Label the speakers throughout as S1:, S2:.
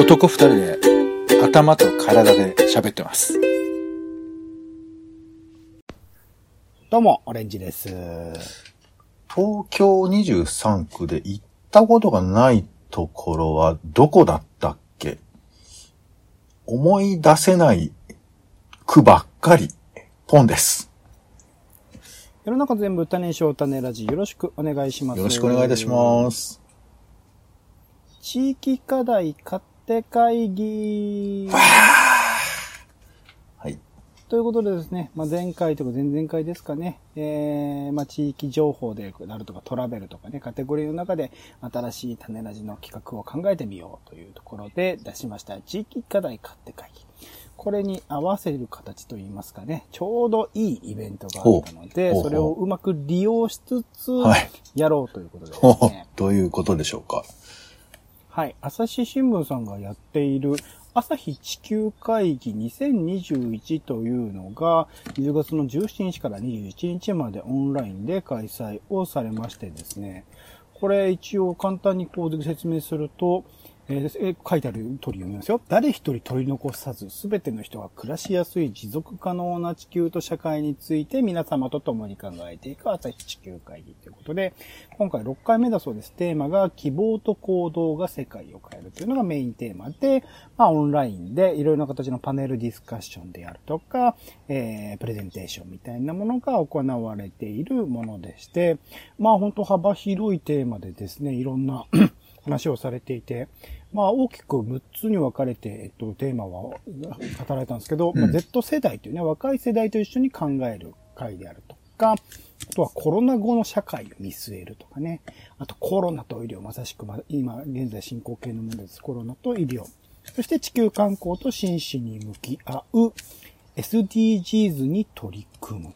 S1: 男二人で頭と体で喋ってます。
S2: どうも、オレンジです。
S3: 東京23区で行ったことがないところはどこだったっけ？思い出せない区ばっかり、ポンです。
S2: 世の中全部種賞種ラジよろしくお願いします。
S3: よろしくお願いいたします。
S2: 地域課題勝手会議。
S3: はい。
S2: ということでですね、まあ、前回とか前々回ですかね、えー、まあ、地域情報であるとかトラベルとかね、カテゴリーの中で新しい種ラジの企画を考えてみようというところで出しました。地域課題勝手会議。これに合わせる形といいますかね、ちょうどいいイベントがあったので、それをうまく利用しつつ
S3: はい、
S2: やろうということでです
S3: ほほ
S2: ね、
S3: どういうことでしょうか。
S2: はい。朝日新聞さんがやっている朝日地球会議2021というのが10月の17日から21日までオンラインで開催をされましてですね。これ一応簡単にこう説明すると、えー書いてある通り読みますよ。誰一人取り残さず、すべての人が暮らしやすい持続可能な地球と社会について皆様と共に考えていく朝日地球会議ということで、今回6回目だそうです。テーマが希望と行動が世界を変えるというのがメインテーマで、まあオンラインでいろいろな形のパネルディスカッションであるとか、えー、プレゼンテーションみたいなものが行われているものでして、まあ本当幅広いテーマでですね、いろんな 話をされていて、まあ大きく6つに分かれて、えっと、テーマは語られたんですけど、まあ Z 世代というね、若い世代と一緒に考える会であるとか、あとはコロナ後の社会を見据えるとかね。あとコロナと医療、まさしくま今現在進行形のものです。コロナと医療。そして地球観光と真摯に向き合う SDGs に取り組む。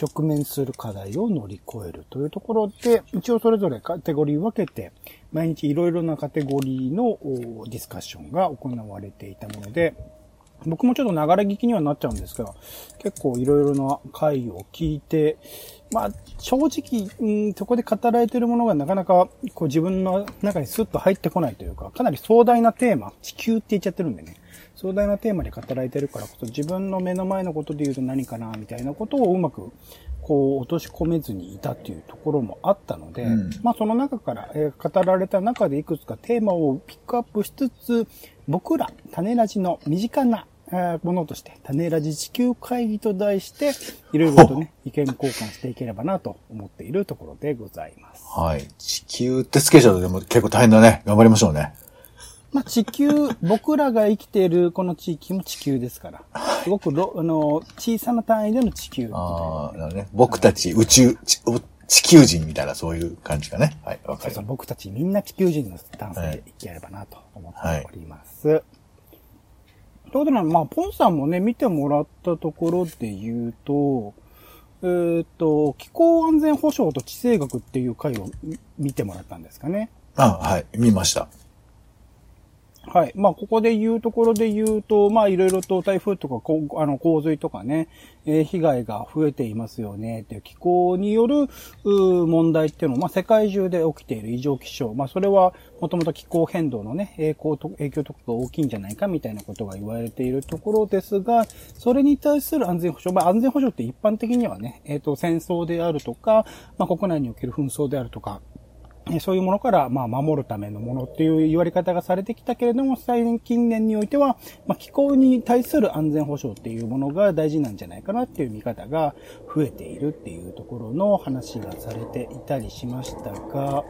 S2: 直面する課題を乗り越えるというところで、一応それぞれカテゴリー分けて、毎日いろいろなカテゴリーのディスカッションが行われていたもので、僕もちょっと流れ聞きにはなっちゃうんですが、結構いろいろな回を聞いて、まあ、正直、うん、そこで語られているものがなかなかこう自分の中にスッと入ってこないというか、かなり壮大なテーマ、地球って言っちゃってるんでね、壮大なテーマで語られてるからこそ自分の目の前のことで言うと何かな、みたいなことをうまくこう落とし込めずにいたっていうところもあったので、
S3: うん
S2: まあその中から、えー語られた中でいくつかテーマをピックアップしつつ、僕ら種ラジの身近なえーものとして、種ラジ地球会議と題して、いろいろとね、意見交換していければなと思っているところでございます。
S3: はい。地球ってつけちゃうとでも結構大変だね。頑張りましょうね。
S2: まあ、地球、僕らが生きているこの地域も地球ですから、すごくろあの小さな単位での地球。
S3: ああ、なるね。僕たち宇宙、ち地球人みたいなそういう感じかね。はい、わかりま
S2: そうそう、僕たちみんな地球人のスタンスで生きやればなと思っております。ということで、まあ、ポンさんもね、見てもらったところで言うと、えーっ、と、気候安全保障と地政学っていう回を見見てもらったんですかね。
S3: あはい、見ました。
S2: はい。まあ、ここで言うところで言うと、まあ、いろいろと台風とか、こうあの、洪水とかね、えー被害が増えていますよね、っていう気候による、う問題っていうのは、まあ、世界中で起きている異常気象。まあ、それは、もともと気候変動のね、影響と、影響とかが大きいんじゃないか、みたいなことが言われているところですが、それに対する安全保障、まあ、安全保障って一般的にはね、えっ、と、戦争であるとか、まあ、国内における紛争であるとか、そういうものから、まあ、守るためのものっていう言われ方がされてきたけれども、最近年においては、まあ、気候に対する安全保障っていうものが大事なんじゃないかなっていう見方が増えているっていうところの話がされていたりしましたが、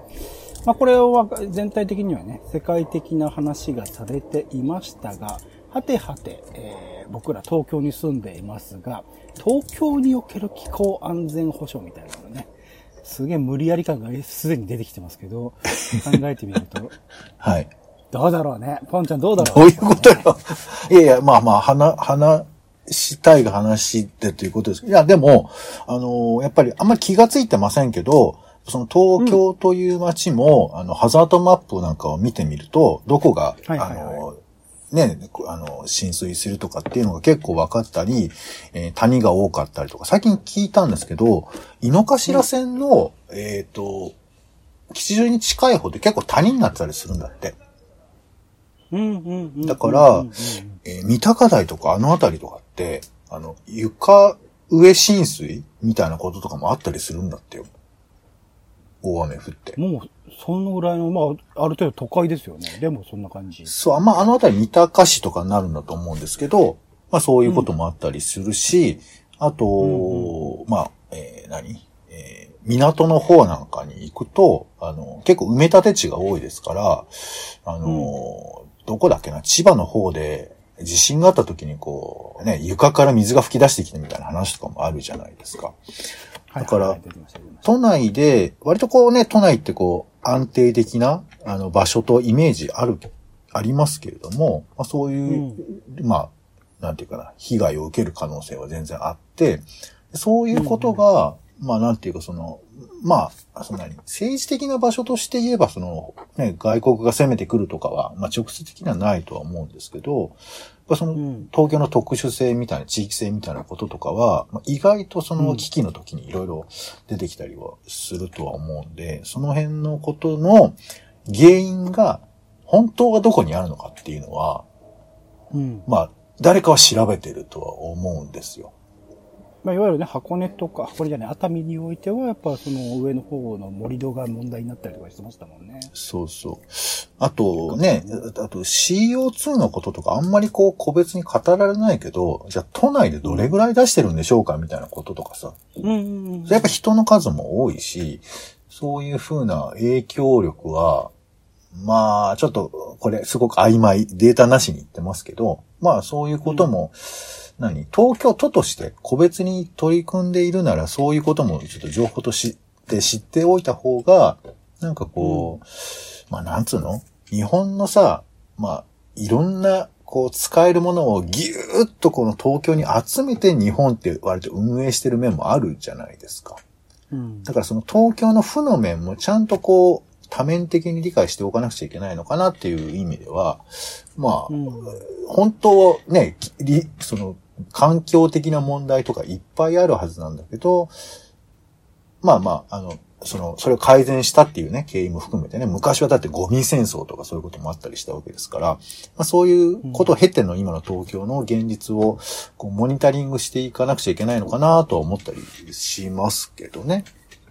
S2: まあ、これは全体的にはね、世界的な話がされていましたが、はてはて、えー僕ら東京に住んでいますが、東京における気候安全保障みたいなのね、すげえ無理やり感がすでに出てきてますけど、考えてみると、
S3: はい。
S2: どうだろうね。ポンちゃんどうだろう？
S3: どういうことよ。いやいや、まあまあ、話、話したいが話ってということです。いや、でも、あのやっぱりあんまり気がついてませんけど、その東京という街も、あの、ハザードマップなんかを見てみると、どこが、
S2: はいはいはい
S3: あのね、あの、浸水するとかっていうのが結構分かったり、えー谷が多かったりとか、最近聞いたんですけど、井の頭線の、えっ、と、吉祥寺に近い方で結構谷になってたりするんだって。
S2: うんうんうん。
S3: だからえー三鷹台とかあの辺りとかって、あの、床上浸水みたいなこととかもあったりするんだってよ。大雨降って。
S2: もう、そのぐらいの、まあ、ある程度都会ですよね。でもそんな感じ。
S3: そう、あんまあの辺り三鷹市とかになるんだと思うんですけど、まあそういうこともあったりするし、あと、
S2: うん
S3: まあ、えー何？えー港の方なんかに行くと、あの、結構埋め立て地が多いですから、あの、どこだっけな、千葉の方で地震があった時にこう、ね、床から水が噴き出してきたみたいな話とかもあるじゃないですか。
S2: はい
S3: だから
S2: はいはい出てました出てました
S3: 都内で、割とこうね、都内ってこう、安定的な、あの、場所とイメージある、ありますけれども、まあそういう、まあ、なんていうかな、被害を受ける可能性は全然あって、そういうことが、まあなんていうかその、まあ、そんなに、政治的な場所として言えば、その、ね、外国が攻めてくるとかは、まあ直接的にはないとは思うんですけど、やっぱその、
S2: うん
S3: 東京の特殊性みたいな、地域性みたいなこととかは、まあ、意外とその危機の時にいろいろ出てきたりはするとは思うんで、その辺のことの原因が本当はどこにあるのかっていうのは、
S2: うん。
S3: まあ、誰かは調べてるとは思うんですよ。
S2: まあ、いわゆるね、箱根とか、箱根じゃない、熱海においては、やっぱその上の方の盛り土が問題になったりとかしてましたもんね。
S3: そうそう。あとね、あと CO2 のこととかあんまりこう個別に語られないけど、じゃあ都内でどれぐらい出してるんでしょうかみたいなこととかさ。
S2: うんうんうん。
S3: やっぱ人の数も多いし、そういう風な影響力は、まあ、ちょっと、これすごく曖昧、データなしに言ってますけど、まあそういうことも、何？東京都として個別に取り組んでいるなら、そういうこともちょっと情報として知っておいた方が、なんかこう、まあなんつうの？日本のさ、まあ、いろんな、こう、使えるものをぎゅーっとこの東京に集めて日本って割と運営してる面もあるじゃないですか。
S2: うん。
S3: だからその東京の負の面もちゃんとこう、多面的に理解しておかなくちゃいけないのかなっていう意味では、まあ、
S2: うん。
S3: 本当ね、その、環境的な問題とかいっぱいあるはずなんだけど、まあまあ、あの、その、それを改善したっていうね、経緯も含めてね、昔はだってゴミ戦争とかそういうこともあったりしたわけですから、まあそういうことを経ての今の東京の現実を、こう、モニタリングしていかなくちゃいけないのかなとは思ったりしますけどね。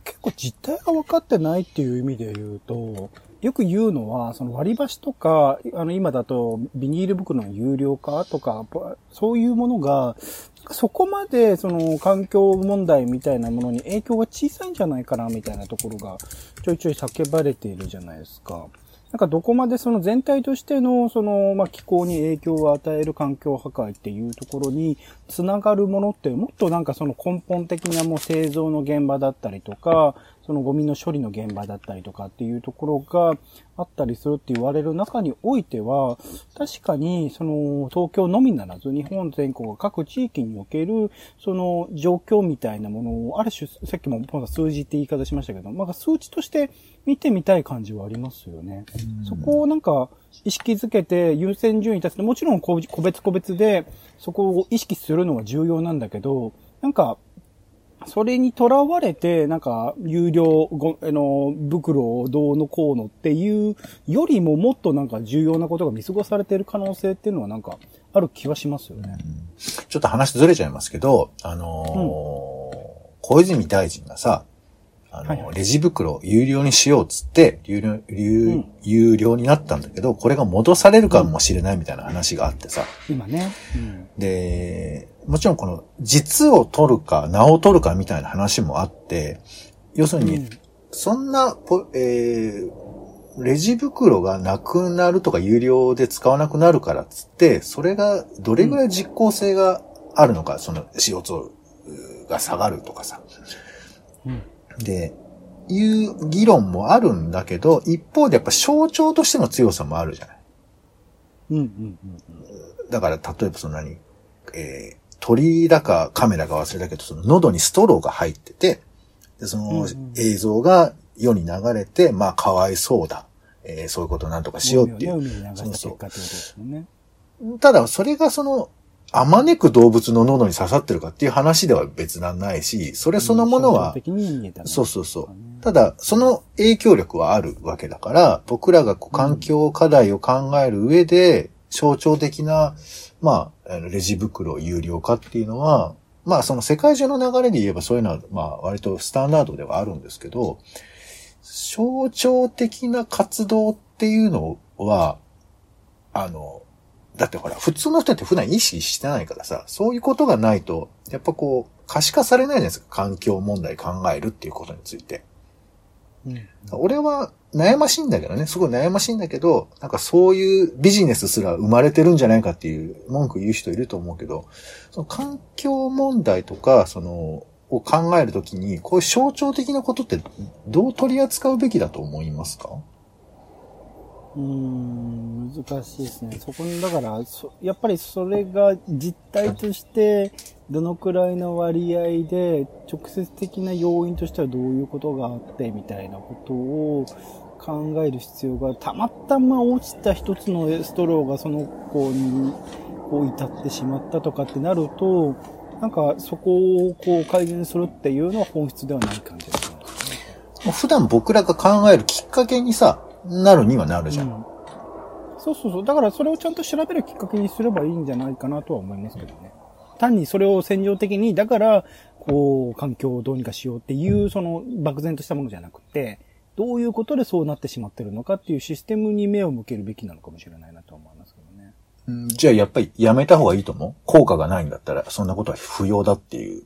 S2: 結構実態が分かってないっていう意味で言うと、よく言うのは、その割り箸とか、あの今だとビニール袋の有料化とか、そういうものが、そこまでその環境問題みたいなものに影響が小さいんじゃないかなみたいなところがちょいちょい叫ばれているじゃないですか。なんかどこまでその全体としてのそのまあ気候に影響を与える環境破壊っていうところにつながるものってもっとなんかその根本的なもう製造の現場だったりとか、そのゴミの処理の現場だったりとかっていうところがあったりするって言われる中においては、確かにその東京のみならず日本全国各地域におけるその状況みたいなものをある種さっきもまだ数字って言い方しましたけど、まあ数値として見てみたい感じはありますよね。そこをなんか意識づけて優先順位立つて、もちろん個別個別でそこを意識するのは重要なんだけど、なんかそれにとらわれて、なんか、有料ご、あの、袋をどうのこうのっていうよりももっとなんか重要なことが見過ごされている可能性っていうのはなんか、ある気はしますよね。
S3: ちょっと話ずれちゃいますけど、あのー小泉大臣がさ、あの、
S2: はいはい
S3: レジ袋有料にしようっつって、有料、有,、
S2: うん
S3: 有料になったんだけど、これが戻されるかもしれないみたいな話があってさ。
S2: 今ね。うん。
S3: で、もちろんこの、実を取るか、名を取るかみたいな話もあって、要するに、
S2: うん
S3: そんなポ、えー、レジ袋がなくなるとか有料で使わなくなるからっつって、それがどれぐらい実効性があるのか、その CO2 が下がるとかさ。
S2: うん
S3: で、いう議論もあるんだけど、一方でやっぱ象徴としての強さもあるじゃない。
S2: うんうんうん
S3: だから、例えばその何、えー、鳥だかカメラか忘れたけど、その喉にストローが入ってて、で、その映像が世に流れて、まあ、かわいそうだ。えーそういうことをなんとかしようっていう。
S2: ね
S3: そう。そうただ、それがその、あまねく動物の喉に刺さってるかっていう話では別なんないし、それそのものは、そうそうそう。ただ、その影響力はあるわけだから、僕らがこう環境課題を考える上で、象徴的な、まあ、レジ袋有料化っていうのは、まあ、その世界中の流れで言えばそういうのは、まあ、割とスタンダードではあるんですけど、象徴的な活動っていうのは、あの、だってほら、普通の人って普段意識してないからさ、そういうことがないと、やっぱこう、可視化されないじゃないですか。環境問題考えるっていうことについて。
S2: うん。
S3: 俺は悩ましいんだけどね、すごい悩ましいんだけど、なんかそういうビジネスすら生まれてるんじゃないかっていう文句言う人いると思うけど、その環境問題とか、その、を考えるときに、こういう象徴的なことってどう取り扱うべきだと思いますか？
S2: うーん、難しいですね。そこに、だから、そやっぱりそれが実態として、どのくらいの割合で、直接的な要因としてはどういうことがあって、みたいなことを考える必要が、たまたま落ちた一つのストローがその子に、こう至ってしまったとかってなると、なんかそこをこう改善するっていうのは本質ではない感じですね。
S3: 普段僕らが考えるきっかけにさ、なるにはなるじゃん。
S2: うんそうそうそう。だからそれをちゃんと調べるきっかけにすればいいんじゃないかなとは思いますけどね。単にそれを戦場的に、だから、こう、環境をどうにかしようっていう、その、漠然としたものじゃなくて、どういうことでそうなってしまってるのかっていうシステムに目を向けるべきなのかもしれないなと思いますけどね。
S3: うんじゃあやっぱりやめた方がいいと思う？効果がないんだったら、そんなことは不要だっていう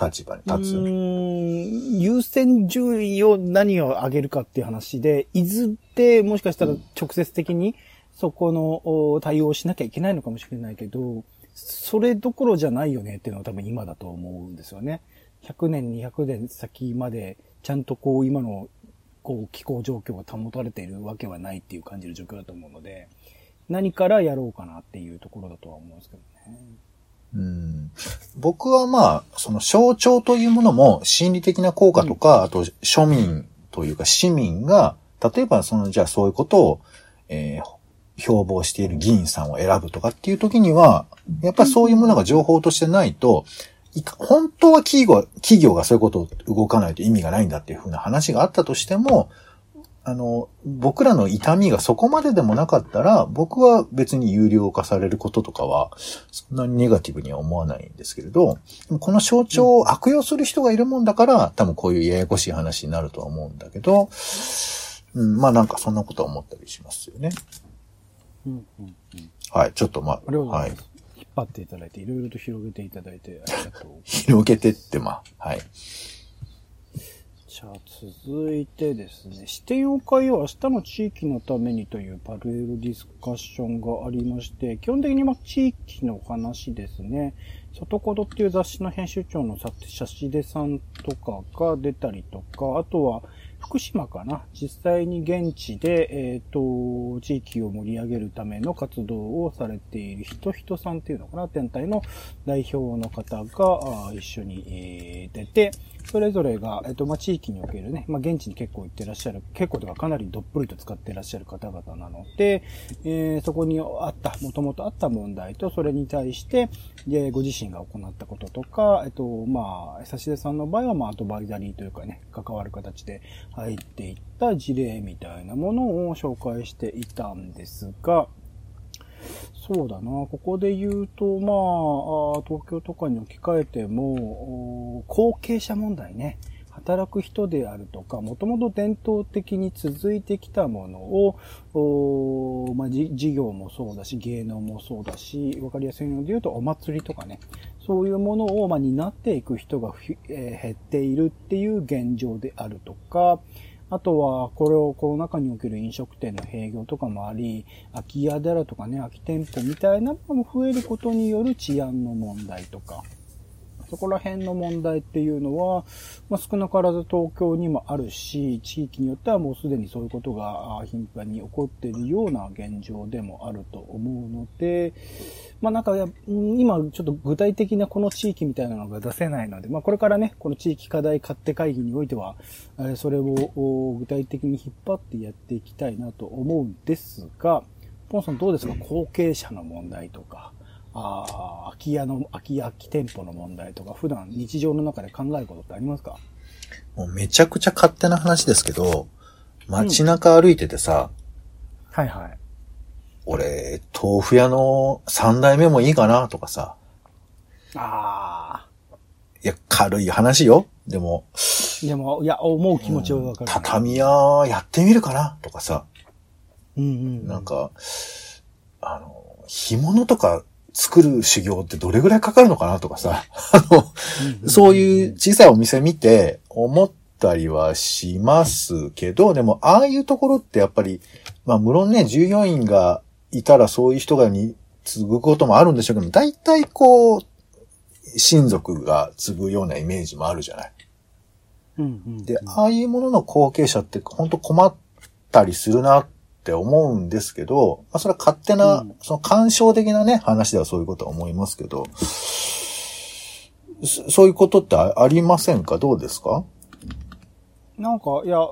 S3: 立場に
S2: う
S3: 立つ。
S2: 優先順位を何を上げるかっていう話で、いずってもしかしたら直接的にそこのお対応をしなきゃいけないのかもしれないけど、それどころじゃないよねっていうのは多分今だと思うんですよね。100年、200年先までちゃんとこう今のこう気候状況が保たれているわけはないっていう感じる状況だと思うので、何からやろうかなっていうところだとは思うんですけどね。
S3: うん。僕はまあ、その象徴というものも心理的な効果とか、あと庶民というか市民が、例えばその、じゃあそういうことを、えー標榜している議員さんを選ぶとかっていう時には、やっぱりそういうものが情報としてないと、本当は企業企業がそういうことを動かないと意味がないんだっていうふうな話があったとしても、あの、僕らの痛みがそこまででもなかったら、僕は別に有料化されることとかは、そんなにネガティブには思わないんですけれど、この象徴を悪用する人がいるもんだから、多分こういうややこしい話になるとは思うんだけど、うん、まあなんかそんなことは思ったりしますよね。
S2: うんうんうん
S3: はい、ちょっとまあ、はい。
S2: 引っ張っていただいて、いろいろと広げていただいて、ありがとう。
S3: 広げてって、まあ、はい。
S2: じゃあ、続いてですね、視点を変えよう、明日の地域のためにというパネルディスカッションがありまして、基本的にま地域の話ですね。外コドっていう雑誌の編集長のさシャシデさんとかが出たりとか、あとは福島かな？実際に現地で、えっ、と、地域を盛り上げるための活動をされている人人さんっていうのかな？全体の代表の方が一緒に、出て、それぞれが、えっ、と、まあ、地域におけるね、まあ、現地に結構行ってらっしゃる、結構とかかなりどっぷりと使ってらっしゃる方々なので、えーそこにあった、もともとあった問題と、それに対して、で、ご自身が行ったこととか、えっと、まあ、差し出さんの場合は、まあ、アドバイザリーというかね、関わる形で入っていった事例みたいなものを紹介していたんですが、そうだな。ここで言うと、まあ、東京とかに置き換えても、後継者問題ね。働く人であるとか、もともと伝統的に続いてきたものを、まあ、事業もそうだし、芸能もそうだし、わかりやすいので言うと、お祭りとかね、そういうものを、まあ、担っていく人が、え減っているっていう現状であるとか、あとは、これをコロナ禍における飲食店の営業とかもあり、空き家であるとかね、空き店舗みたいなものも増えることによる治安の問題とか、そこら辺の問題っていうのは、まあ、少なからず東京にもあるし、地域によってはもうすでにそういうことがあ頻繁に起こっているような現状でもあると思うので、まあなんか今ちょっと具体的なこの地域みたいなのが出せないので、まあこれからね、この地域課題勝手会議においては、えーそれをお具体的に引っ張ってやっていきたいなと思うんですが、ポンさんどうですか？後継者の問題とか、ああ、空き家の、空き家、空き店舗の問題とか、普段日常の中で考えることってありますか？
S3: もうめちゃくちゃ勝手な話ですけど、街中歩いててさ、
S2: はいはい。
S3: 俺、豆腐屋の三代目もいいかなとかさ、
S2: あ
S3: いや、軽い話よ。でも、
S2: あ。でも、いや、思う気持ちはわかる、
S3: 畳屋やってみるかなとかさ、
S2: うんうん。
S3: なんか、あの、干物とか作る修行ってどれぐらいかかるのかなとかさ、あの、そういう小さいお店見て思ったりはしますけど、でも、ああいうところってやっぱり、まあ、無論ね、従業員がいたらそういう人がに継ぐこともあるんでしょうけど、大体こう、親族が継ぐようなイメージもあるじゃない。
S2: うんうん。
S3: で、ああいうものの後継者って本当困ったりするなって思うんですけど、まあそれは勝手な、
S2: うん。
S3: その感傷的なね、話ではそういうことは思いますけど、そそういうことってあありませんか？どうですか？
S2: なんか、いや、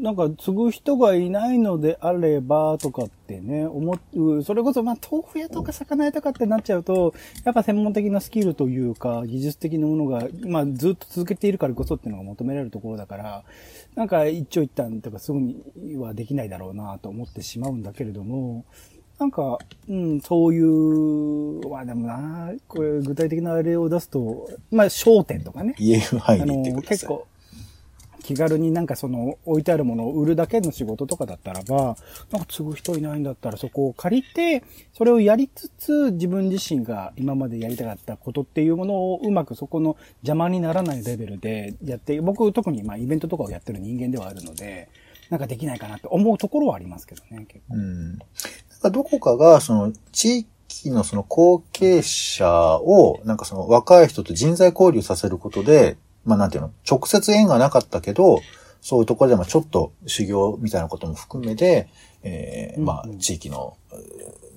S2: なんか、継ぐ人がいないのであれば、とかってね、思う、それこそ、まあ、豆腐屋とか魚屋とかってなっちゃうと、やっぱ専門的なスキルというか、技術的なものが、まあ、ずっと続けているからこそっていうのが求められるところだから、なんか、一長一短とかすぐにはできないだろうなと思ってしまうんだけれども、なんか、うん、そういう、まあでもな、これ具体的な例を出すと、まあ、商店とかね。
S3: 言える範囲
S2: あ
S3: で言ってください。
S2: の結構、気軽になんかその置いてあるものを売るだけの仕事とかだったらば、なんか継ぐ人いないんだったらそこを借りて、それをやりつつ自分自身が今までやりたかったことっていうものをうまくそこの邪魔にならないレベルでやって、僕特にまあイベントとかをやってる人間ではあるので、なんかできないかなって思うところはありますけどね、結構。
S3: うん。なんかどこかが、その、地域のその後継者を、なんかその若い人と人材交流させることで、まあなんていうの、直接縁がなかったけど、そういうところでもちょっと修行みたいなことも含めて、えーまあ地域の、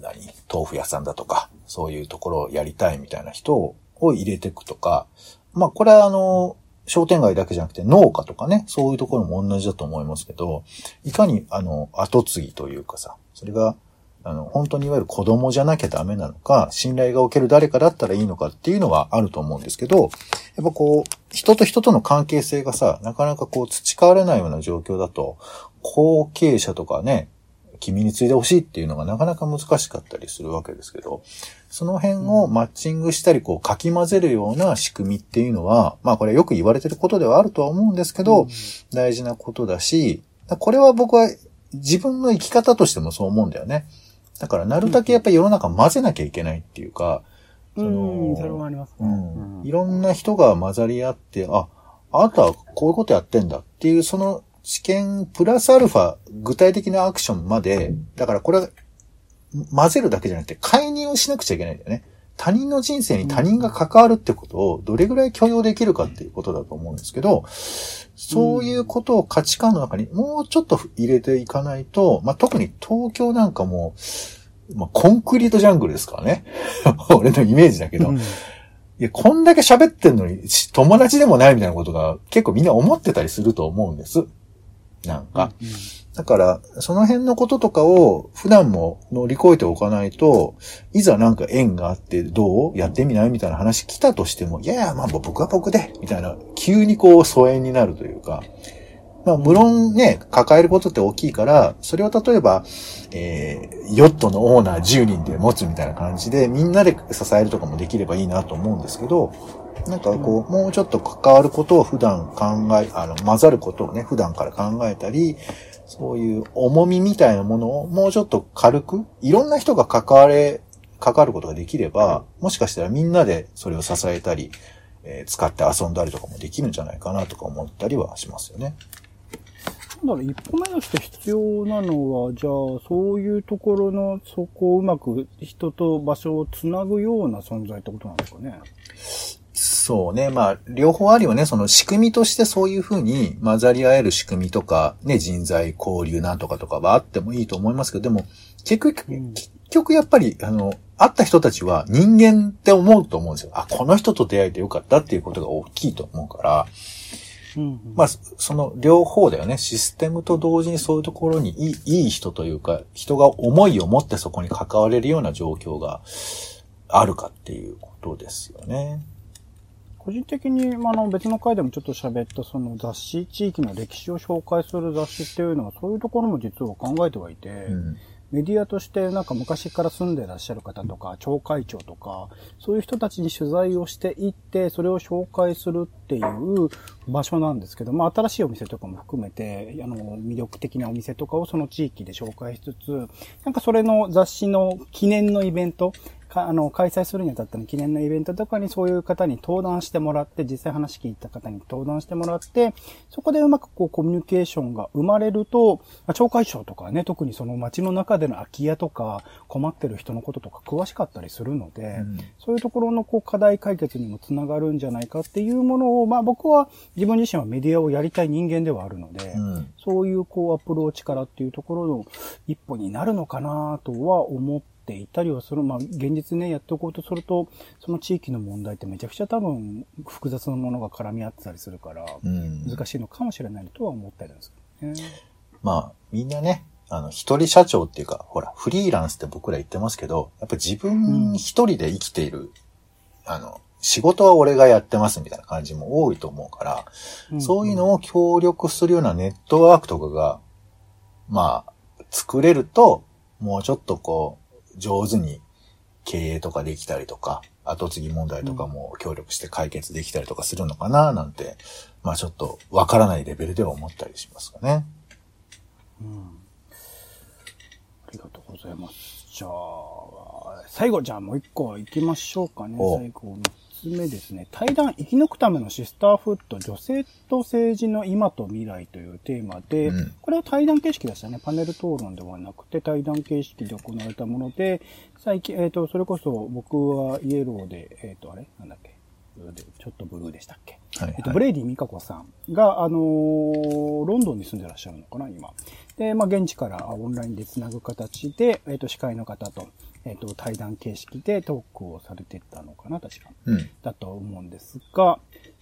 S3: 何、豆腐屋さんだとか、そういうところをやりたいみたいな人を入れていくとか、まあこれはあの、商店街だけじゃなくて農家とかね、そういうところも同じだと思いますけど、いかにあの、後継ぎというかさ、それが、あの、本当にいわゆる子供じゃなきゃダメなのか、信頼がおける誰かだったらいいのかっていうのはあると思うんですけど、やっぱこう、人と人との関係性がさ、なかなかこう培われないような状況だと、後継者とかね、君に継いでほしいっていうのがなかなか難しかったりするわけですけど、その辺をマッチングしたり、こう、かき混ぜるような仕組みっていうのは、まあこれよく言われてることではあるとは思うんですけど、大事なことだし、これは僕は自分の生き方としてもそう思うんだよね。だから、なるだけやっぱり世の中混ぜなきゃいけないっていうか、
S2: うん、それはありますね。
S3: うん。いろんな人が混ざり合って、あ、あなたはこういうことやってんだっていう、その知見プラスアルファ、具体的なアクションまで、だからこれは混ぜるだけじゃなくて、介入をしなくちゃいけないんだよね。他人の人生に他人が関わるってことをどれぐらい許容できるかっていうことだと思うんですけど、そういうことを価値観の中にもうちょっと入れていかないと、まあ、特に東京なんかもう、まあ、コンクリートジャングルですからね。俺のイメージだけど、
S2: うん
S3: いや、こんだけ喋ってんのに、し友達でもないみたいなことが結構みんな思ってたりすると思うんです。なんか。だから、その辺のこととかを普段も乗り越えておかないと、いざなんか縁があってどうやってみないみたいな話来たとしても、いやいや、まあ僕は僕で、みたいな、急にこう疎遠になるというか、まあ無論ね、抱えることって大きいから、それを例えば、えー、ヨットのオーナー10人で持つみたいな感じで、みんなで支えるとかもできればいいなと思うんですけど、なんかこう、もうちょっと関わることを普段考え、あの、混ざることをね、普段から考えたり、そういう重みみたいなものをもうちょっと軽く、いろんな人が関われ、関わることができれば、もしかしたらみんなでそれを支えたり、えー使って遊んだりとかもできるんじゃないかなとか思ったりはしますよね。
S2: だから一歩目として必要なのは、じゃあ、そういうところの、そこをうまく人と場所をつなぐような存在ってことなんですかね。
S3: そうね。まあ、両方あるよね。その仕組みとしてそういうふうに混ざり合える仕組みとか、ね、人材交流なんとかとかはあってもいいと思いますけど、でも、結局、
S2: うん
S3: 結局やっぱり、あの、会った人たちは人間って思うと思うんですよ。あ、この人と出会えてよかったっていうことが大きいと思うから、
S2: うん
S3: まあ、その両方だよね。システムと同時にそういうところにいいいい人というか、人が思いを持ってそこに関われるような状況があるかっていうことですよね。
S2: 個人的に、まあ、あの、別の回でもちょっと喋った、その雑誌、地域の歴史を紹介する雑誌っていうのは、そういうところも実は考えてはいて、
S3: うん。
S2: メディアとしてなんか昔から住んでらっしゃる方とか、町会長とか、そういう人たちに取材をしていって、それを紹介するっていう場所なんですけど、まあ新しいお店とかも含めて、あの、魅力的なお店とかをその地域で紹介しつつ、なんかそれの雑誌の記念のイベント、かあの、開催するにあたっての記念のイベントとかにそういう方に登壇してもらって、実際話聞いた方に登壇してもらって、そこでうまくこうコミュニケーションが生まれると、まあ町会長とかね、特にその街の中での空き家とか困ってる人のこととか詳しかったりするので、
S3: うん
S2: そういうところのこう課題解決にもつながるんじゃないかっていうものを、まあ僕は自分自身はメディアをやりたい人間ではあるので、
S3: うん。
S2: そういうこうアプローチからっていうところの一歩になるのかなとは思っていたりはする。まあ現実ね、やっておこうとすると、その地域の問題ってめちゃくちゃ多分複雑なものが絡み合ってたりするから、
S3: うん。
S2: 難しいのかもしれないとは思ってるんですけどね。
S3: まあ、みんなね、あの、一人社長っていうか、ほら、フリーランスって僕ら言ってますけど、やっぱ自分一人で生きている、あの、仕事は俺がやってますみたいな感じも多いと思うから、
S2: ん
S3: そういうのを協力するようなネットワークとかが、まあ、作れると、もうちょっとこう、上手に経営とかできたりとか、後継ぎ問題とかも協力して解決できたりとかするのかな、なんて、まあちょっとわからないレベルでは思ったりしますかね。
S2: ありがとうございます。じゃあ、最後じゃあもう一個行きましょうかね。
S3: お
S2: 最後三つ目ですね。対談生き抜くためのシスターフット女性と政治の今と未来というテーマで、
S3: うん
S2: これは対談形式でしたね。パネル討論ではなくて対談形式で行われたもので、最近、えっ、と、それこそ僕はイエローで、えっ、と、あれ？なんだっけ？ちょっとブルーでしたっけ？
S3: はい、
S2: えっと、
S3: はい
S2: ブレイディ・ミカコさんが、あのーロンドンに住んでらっしゃるのかな、今。で、まあ、現地からあオンラインでつなぐ形で、えっと、司会の方と、えっと、対談形式でトークをされてたのかな、確か。
S3: うん。
S2: だと思うんですが、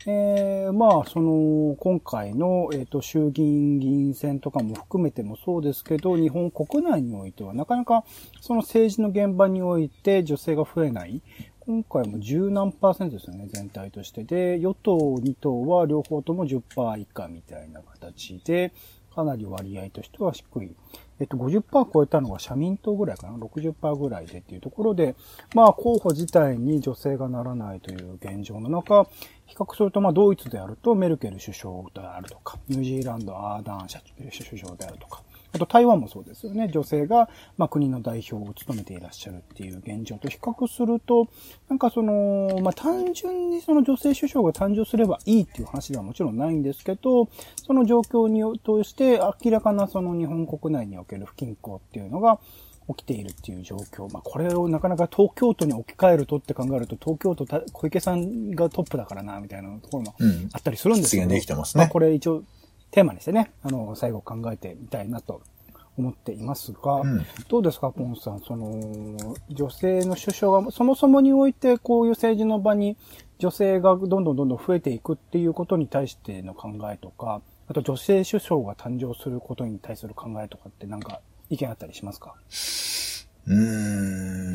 S2: えー、まあ、その、今回の、えっ、と、衆議院議員選とかも含めてもそうですけど、日本国内においては、なかなか、その政治の現場において女性が増えない。今回も十何パーセントですよね、全体として。で、与党2党は両方とも10%以下みたいな形で、かなり割合としては低い。えっと、50%超えたのが社民党ぐらいかな ?60% ぐらいでっていうところで、まあ、候補自体に女性がならないという現状の中、比較すると、まあ、ドイツであるとメルケル首相であるとか、ニュージーランドアーダーン社首相であるとか、あと台湾もそうですよね。女性が、まあ、国の代表を務めていらっしゃるっていう現状と比較すると、なんかその、まあ、単純にその女性首相が誕生すればいいっていう話ではもちろんないんですけど、その状況に通して明らかなその日本国内における不均衡っていうのが起きているっていう状況。まあ、これをなかなか東京都に置き換えるとって考えると、東京都た小池さんがトップだからな、みたいなところも
S3: うん
S2: あったりするんですけど。
S3: 実現できてますね
S2: あこれ一応テーマにしてね、あの、最後考えてみたいなと思っていますが、
S3: うん
S2: どうですか、ポンさん？その、女性の首相が、そもそもにおいて、こういう政治の場に女性がどんどんどんどん増えていくっていうことに対しての考えとか、あと女性首相が誕生することに対する考えとかってなんか意見あったりしますか？
S3: うー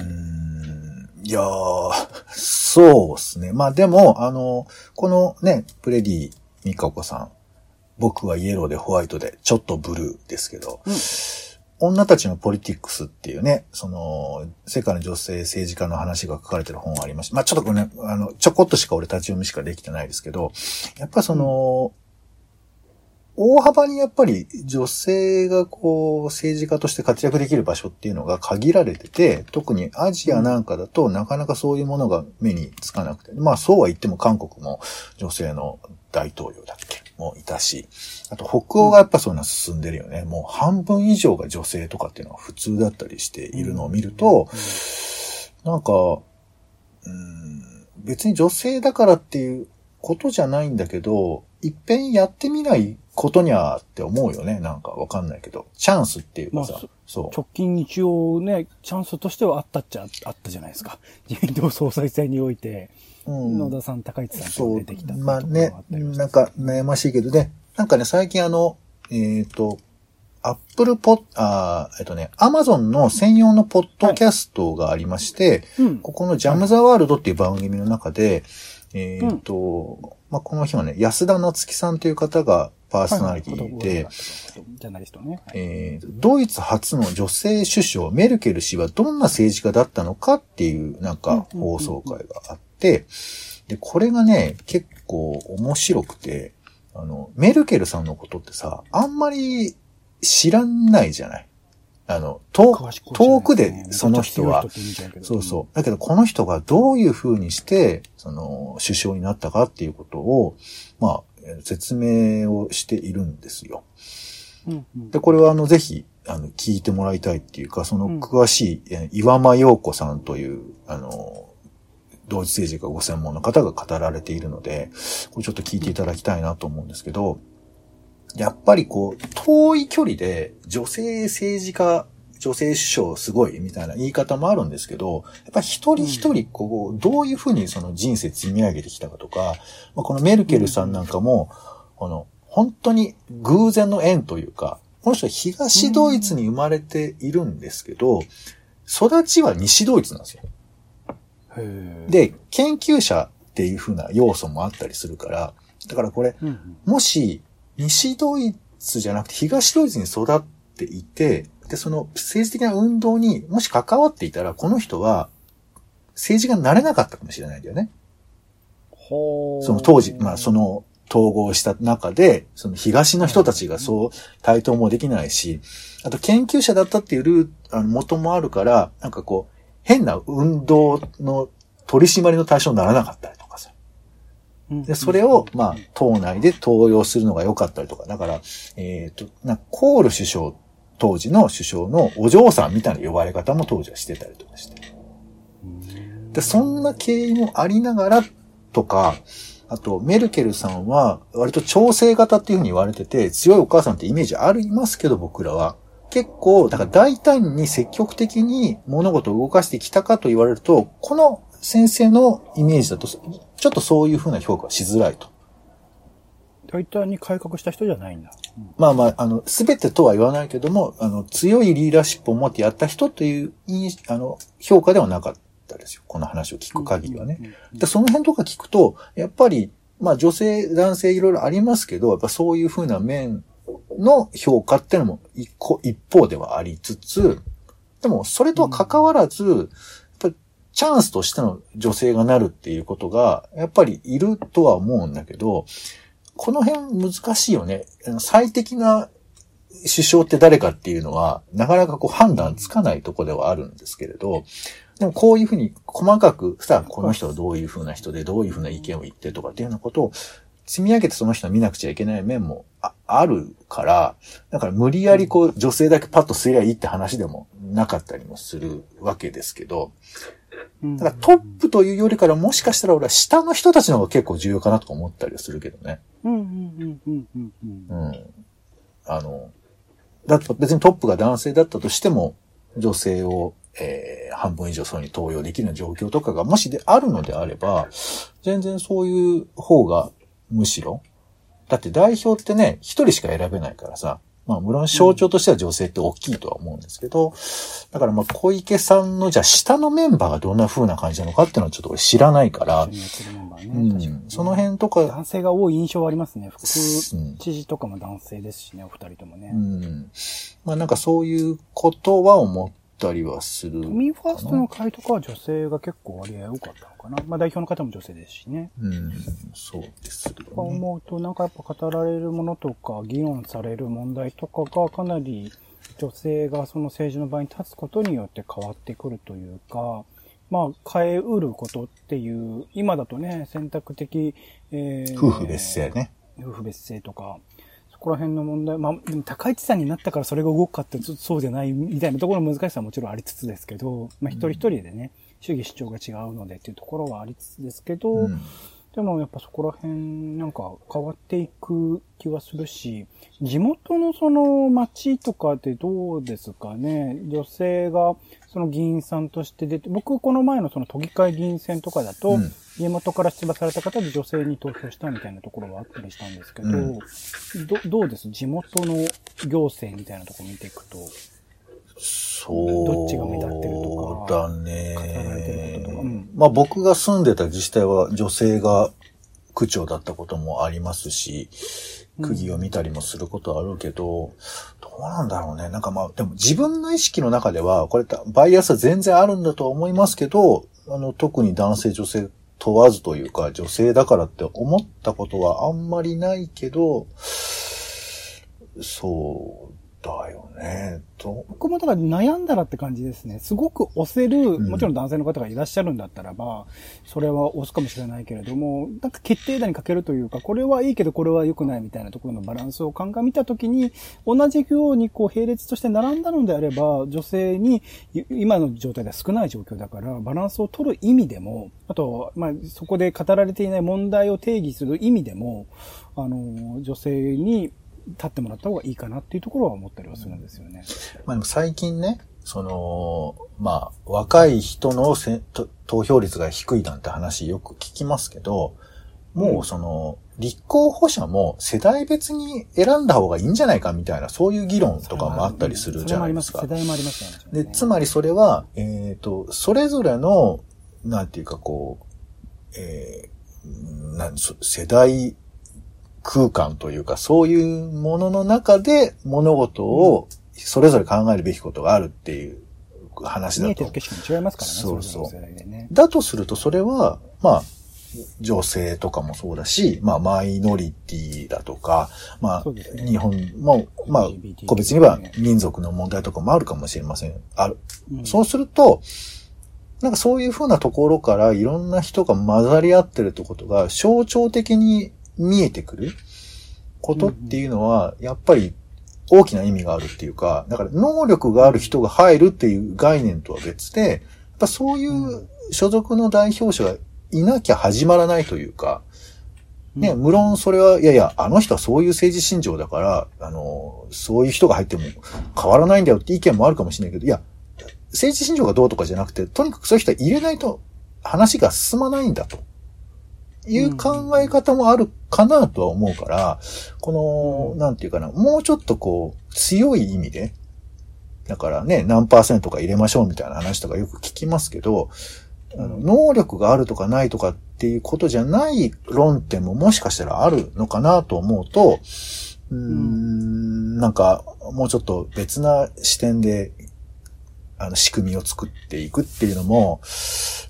S3: ん。いやー、そうですね。まあでも、あの、このね、プレディ・ミカコさん、僕はイエローでホワイトで、ちょっとブルーですけど、
S2: うん。
S3: 女たちのポリティックスっていうね、その、世界の女性政治家の話が書かれてる本がありまして、まあちょっとこれね、あの、ちょこっとしか俺立ち読みしかできてないですけど、やっぱその、大幅にやっぱり女性がこう政治家として活躍できる場所っていうのが限られてて、特にアジアなんかだとなかなかそういうものが目につかなくて、まあそうは言っても韓国も女性の大統領だっけもいたし、あと北欧がやっぱそういうのは進んでるよね。もう半分以上が女性とかっていうのが普通だったりしているのを見ると、なんか、うん、別に女性だからっていうことじゃないんだけど、いっぺんやってみないことにゃって思うよね。なんかわかんないけど。チャンスっていうかさ、
S2: まあ
S3: そう。
S2: 直近一応ね、チャンスとしてはあったっちゃあったじゃないですか。自民党総裁選において、
S3: うん
S2: 野田さん、高市さんが出てきた。
S3: まあね、なんか悩ましいけどね。なんかね、最近あの、えっ、と、アップルポッ、あーえっとね、アマゾンの専用のポッドキャストがありまして、
S2: うん。
S3: ここのジャムザワールドっていう番組の中で、えっ、と、まあ、この日はね、安田夏樹さんという方がパーソナリティで、えードイツ初の女性首相、メルケル氏はどんな政治家だったのかっていう、なんか、
S2: うんうんうんうん
S3: 放送会があって、で、これがね、結構面白くて、あの、メルケルさんのことってさ、あんまり知らないじゃない？あの、遠遠く
S2: で
S3: その人は。そうそう。だけど、この人がどういう風にして、その、首相になったかっていうことを、まあ、えー説明をしているんですよ。で、これはあの、ぜひ、あの、聞いてもらいたいっていうか、その
S2: うん。
S3: 詳しい、えー岩間陽子さんという、あの、同時政治がご専門の方が語られているので、これちょっと聞いていただきたいなと思うんですけど、やっぱりこう、遠い距離で女性政治家、女性首相すごいみたいな言い方もあるんですけど、やっぱり一人一人こう、どういうふうにその人生積み上げてきたかとか、まあ、このメルケルさんなんかも、この、本当に偶然の縁というか、この人は東ドイツに生まれているんですけど、育ちは西ドイツなんですよ。で、研究者っていう風な要素もあったりするから、だからこれ、
S2: うんうん。
S3: もし、西ドイツじゃなくて東ドイツに育っていて、で、その政治的な運動にもし関わっていたら、この人は政治家になれなかったかもしれないんだよね。その当時、まあその統合した中で、その東の人たちがそう対等もできないし、あと研究者だったっていうルーあの元もあるから、なんかこう、変な運動の取り締まりの対象にならなかったりとかさ。
S2: うん
S3: で、それを、まあ、党内で登用するのが良かったりとか、だから、えっ、と、なコール首相、当時の首相のお嬢さんみたいな呼ばれ方も当時はしてたりとかして。で、そんな経緯もありながらとか、あと、メルケルさんは、割と調整型っていうふうに言われてて、強いお母さんってイメージありますけど、僕らは。結構、だから大胆に積極的に物事を動かしてきたかと言われると、この先生のイメージだと、ちょっとそういうふうな評価はしづらいと。
S2: 大体に改革した人じゃないんだ。うん
S3: まあまあ、あの、すべてとは言わないけども、あの、強いリーダーシップを持ってやった人という、あの、評価ではなかったですよ。この話を聞く限りはね。で、その辺とか聞くと、やっぱり、まあ女性、男性いろいろありますけど、やっぱそういうふうな面の評価っていうのも一個、一方ではありつつ、でもそれとは関わらず、やっぱりチャンスとしての女性がなるっていうことが、やっぱりいるとは思うんだけど、この辺難しいよね。最適な首相って誰かっていうのは、なかなかこう判断つかないとこではあるんですけれど、でもこういうふうに細かく、さあ、この人はどういうふうな人で、どういうふうな意見を言ってとかっていうようなことを積み上げてその人は見なくちゃいけない面もああるから、だから無理やりこう女性だけパッとすりゃいいって話でもなかったりもするわけですけど、
S2: うん
S3: だからトップというよりからもしかしたら俺は下の人たちの方が結構重要かなとか思ったりはするけどね。
S2: うんうんうんうんうんうん
S3: うん。あの、だって別にトップが男性だったとしても、女性を、えー半分以上そうに登用できるような状況とかがもしであるのであれば、全然そういう方がむしろ。だって代表ってね、一人しか選べないからさ、まあ無論象徴としては女性って大きいとは思うんですけど、だからまあ小池さんのじゃあ下のメンバーがどんな風な感じなのかっていうのはちょっと俺知らないからその辺とか、
S2: 男性が多い印象はありますね。副
S3: うん
S2: 知事とかも男性ですしね、お二人ともね。
S3: うん。まあなんかそういうことは思ったりはする。
S2: 都民ファーストの会とかは女性が結構割合多かったのかな。まあ代表の方も女性ですしね。
S3: うん、そうですよ
S2: とか
S3: ね。
S2: 思うと、なんかやっぱ語られるものとか、議論される問題とかがかなり女性がその政治の場に立つことによって変わってくるというか、まあ変えうることっていう、今だとね、選択的、えー
S3: 夫婦別姓ね。
S2: 夫婦別姓とか、そこら辺の問題、まあ、でも高市さんになったからそれが動くかってそうじゃないみたいなところの難しさはもちろんありつつですけど、まあ一人一人でね、主義主張が違うのでっていうところはありつつですけど、
S3: うん。
S2: でもやっぱそこら辺なんか変わっていく気はするし、地元のその町とかってどうですかね？女性がその議員さんとして出て、僕この前のその都議会議員選とかだと、
S3: うん
S2: 家元から出馬された方で女性に投票したみたいなところはあったりしたんですけど、
S3: うん
S2: どどうです？地元の行政みたいなところ見ていくと、
S3: そう。
S2: どっちが目立ってるとか
S3: だ
S2: 語られてることとかう
S3: ね
S2: ん。
S3: まあ僕が住んでた自治体は女性が区長だったこともありますし、釘を見たりもすることあるけど、どうなんだろうね。なんかまあ、でも自分の意識の中では、これバイアスは全然あるんだとは思いますけど、あの、特に男性女性問わずというか、女性だからって思ったことはあんまりないけど、そうだよね。と
S2: 僕もだから悩んだらって感じですね。すごく押せる、
S3: ん
S2: もちろん男性の方がいらっしゃるんだったらば、それは押すかもしれないけれども、なんか決定打にかけるというか、これはいいけどこれは良くないみたいなところのバランスを鑑みたときに、同じようにこう並列として並んだのであれば、女性にい今の状態では少ない状況だから、バランスを取る意味でも、あと、まあ、そこで語られていない問題を定義する意味でも、あの、女性に立ってもらった方がいいかなっていうところは思ったりはするんですよね。
S3: まあでも最近ね、その、まあ、若い人のせと投票率が低いなんて話よく聞きますけど、もうその、立候補者も世代別に選んだ方がいいんじゃないかみたいな、そういう議論とかもあったりするじゃないですか
S2: それもあります。世。代もありますよね。
S3: で、つまりそれは、えっ、と、それぞれの、なんていうかこう、えーなんそ世代空間というか、そういうものの中で物事をそれぞれ考えるべきことがあるっていう話だと
S2: 見えてる。景色も違いますからね。
S3: そうそう
S2: ね。
S3: だとすると、それは、まあ、女性とかもそうだし、まあ、マイノリティだとか、まあ
S2: ね
S3: 日本も、まあ個別には民族の問題とかもあるかもしれません。ある。
S2: うん
S3: そうすると、なんかそういうふうなところからいろんな人が混ざり合ってるってことが象徴的に見えてくることっていうのは、やっぱり大きな意味があるっていうか、だから能力がある人が入るっていう概念とは別で、やっぱそういう所属の代表者がいなきゃ始まらないというか、ね、無論それは、いやいや、あの人はそういう政治信条だから、あの、そういう人が入っても変わらないんだよって意見もあるかもしれないけど、いや、政治信条がどうとかじゃなくて、とにかくそういう人は入れないと話が進まないんだと。いう考え方もあるかなとは思うから、この、なんていうかな、もうちょっとこう、強い意味で、だからね、何パーセントか入れましょうみたいな話とかよく聞きますけど、あの能力があるとかないとかっていうことじゃない論点ももしかしたらあるのかなと思うと、うーん、なんか、もうちょっと別な視点で、あの、仕組みを作っていくっていうのも、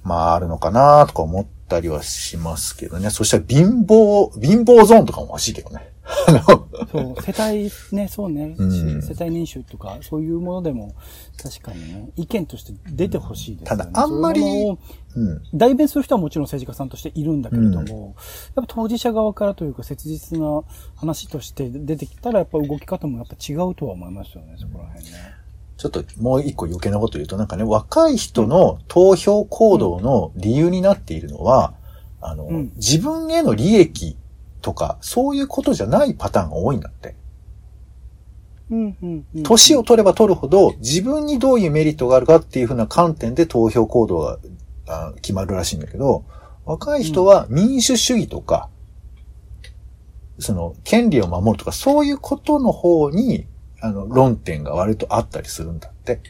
S3: まあ、あるのかなとか思ったりはしますけどね。そしたら貧乏、貧乏ゾーンとかも欲しいけどね。
S2: そう、世帯ね、そうね、
S3: うん
S2: 世帯年収とか、そういうものでも、確かにね、意見として出てほしいですよね。
S3: ただあんまり
S2: そう
S3: ん。
S2: 代弁する人はもちろん政治家さんとしているんだけれども、やっぱ当事者側からというか切実な話として出てきたら、やっぱ動き方もやっぱ違うとは思いますよね、そこら辺ね。
S3: ちょっともう一個余計なこと言うと、なんかね、若い人の投票行動の理由になっているのは、あの、
S2: うん
S3: 自分への利益とか、そういうことじゃないパターンが多いんだって。
S2: うん、うん、うん。
S3: 年を取れば取るほど、自分にどういうメリットがあるかっていうふうな観点で投票行動があ決まるらしいんだけど、若い人は民主主義とか、その、権利を守るとか、そういうことの方に、あの、論点が割とあったりするんだって。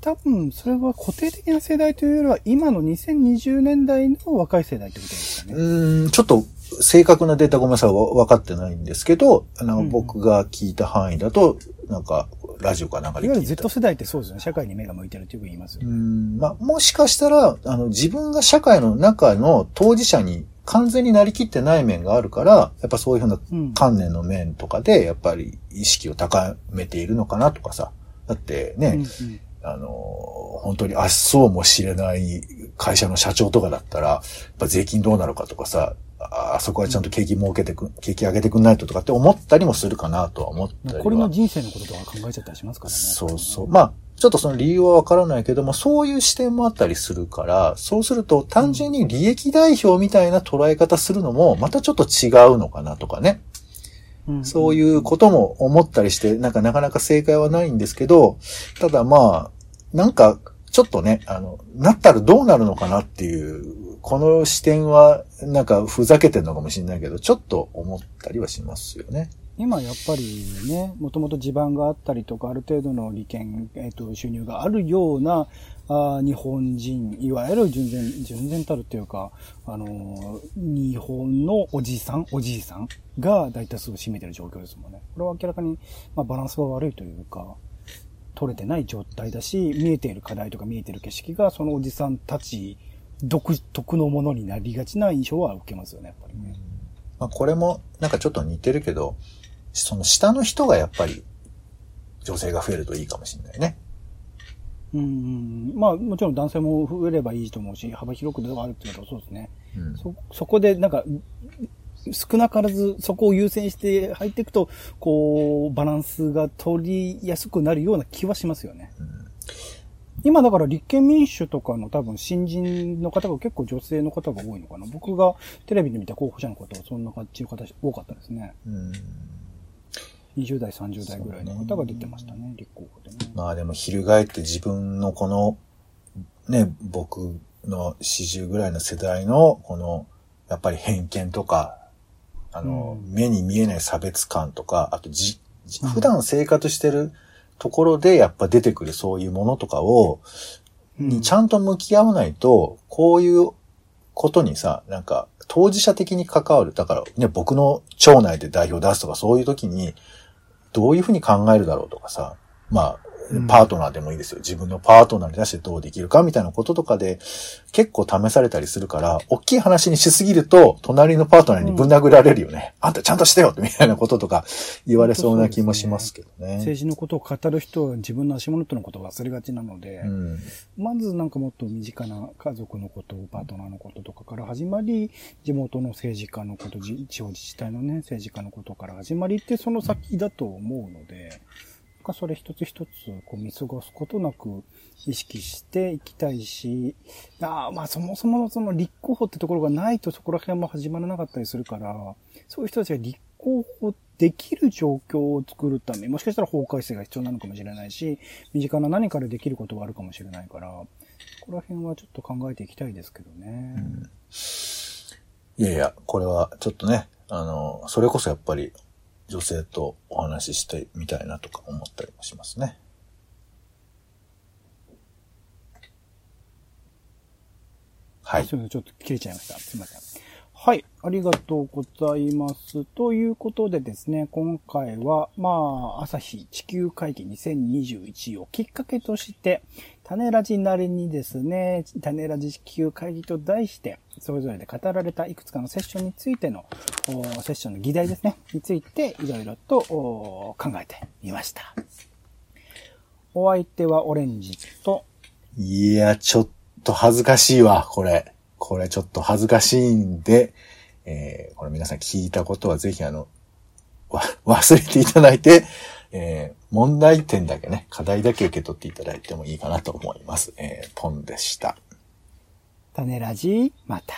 S2: 多分、それは固定的な世代というよりは、今の2020年代の若い世代ってことですかね。
S3: うーん、ちょっと正確なデータごめんなさい、わ分かってないんですけど、あの、
S2: うん
S3: 僕が聞いた範囲だと、なんか、ラジオかなんかで
S2: いわゆる Z。世代ってそうですよね。社会に目が向いてるってよく言いますよ
S3: う
S2: ね。
S3: んまあ、もしかしたら、あの、自分が社会の中の当事者に完全になりきってない面があるから、やっぱそういうふうな
S2: うん
S3: 観念の面とかで、やっぱり意識を高めているのかなとかさ。だってね、
S2: うんうん
S3: あの、本当にあっそうも知れない会社の社長とかだったら、やっぱ税金どうなるかとかさ、ああそこはちゃんと景気儲けてく、景気上げてくんないととかって思ったりもするかなとは思ったりは。
S2: 残りの人生のこととか考えちゃったりしますからね。
S3: そうそう。まあ、ちょっとその理由はわからないけども、そういう視点もあったりするから、そうすると単純に利益代表みたいな捉え方するのも、またちょっと違うのかなとかね。
S2: うん
S3: そういうことも思ったりして、なんかなかなか正解はないんですけど、ただまあ、なんか、ちょっとね、あの、なったらどうなるのかなっていう、この視点は、なんか、ふざけてるのかもしれないけど、ちょっと思ったりはしますよね。
S2: 今やっぱりね、もともと地盤があったりとか、ある程度の利権、えっ、と、収入があるような、あ日本人、いわゆる純然、純然たるっていうか、あのー日本のおじさん、おじいさんが大多数を占めてる状況ですもんね。これは明らかに、まあ、バランスが悪いというか、取れてない状態だし、見えている課題とか見えている景色が、そのおじさんたち独特のものになりがちな印象は受けますよね、やっぱりね。
S3: まあ、これも、なんかちょっと似てるけど、その下の人がやっぱり、女性が増えるといいかもしれないね。
S2: うんうん、まあもちろん男性も増えればいいと思うし、幅広くではあるっていうのはそうですね。
S3: うん。
S2: そ、そこでなんか、少なからずそこを優先して入っていくと、こう、バランスが取りやすくなるような気はしますよね。今だから立憲民主とかの多分新人の方が結構女性の方が多いのかな。僕がテレビで見た候補者の方はそんな感じの方多かったですね。
S3: うん
S2: 20代、30代ぐらいの方が出てましたね、立候補でね。
S3: まあでも、翻って自分のこの、ね、僕の40ぐらいの世代の、この、やっぱり偏見とか、あの、
S2: うん
S3: 目に見えない差別感とか、あとじ、普段生活してるところでやっぱ出てくるそういうものとかを、にちゃんと向き合わないと、こういうことにさ、なんか、当事者的に関わる。だからね、僕の町内で代表出すとか、そういう時に、どういうふうに考えるだろうとかさ、まあ、パートナーでもいいですよ。自分のパートナーに出してどうできるかみたいなこととかで、結構試されたりするから、大きい話にしすぎると、隣のパートナーにぶん殴られるよね。あんたちゃんとしてよみたいなこととか言われそうな気もしますけどね。
S2: 政治のことを語る人は自分の足元のことを忘れがちなので、
S3: うん。
S2: まずなんかもっと身近な家族のこと、パートナーのこととかから始まり、地元の政治家のこと、じ地方自治体のね、政治家のことから始まりってその先だと思うので、なんかそれ一つ一つこう見過ごすことなく意識していきたいし、あまあそもそもその立候補ってところがないとそこら辺も始まらなかったりするから、そういう人たちが立候補できる状況を作るため、もしかしたら法改正が必要なのかもしれないし、身近な何かでできることがあるかもしれないから、ここら辺はちょっと考えていきたいですけどね。
S3: いやいや、これはちょっとね、あの、それこそやっぱり女性とお話ししてみたいなとか思ったりもしますね。はい
S2: す。みません、ちょっと切れちゃいました。すみません。はい、ありがとうございます。ということでですね、今回は、まあ、朝日地球会議2021をきっかけとして、種ラジなりにですね、種ラジ地球会議と題して、それぞれで語られたいくつかのセッションについての、セッションの議題ですね、についていろいろと考えてみました。お相手はオレンジと、
S3: いや、ちょっと恥ずかしいわ、これ。これちょっと恥ずかしいんで、えー、これ皆さん聞いたことはぜひあの、わ、忘れていただいて、えー、問題点だけね、課題だけ受け取っていただいてもいいかなと思います。えー、ポンでした。
S2: 種ラジ、また。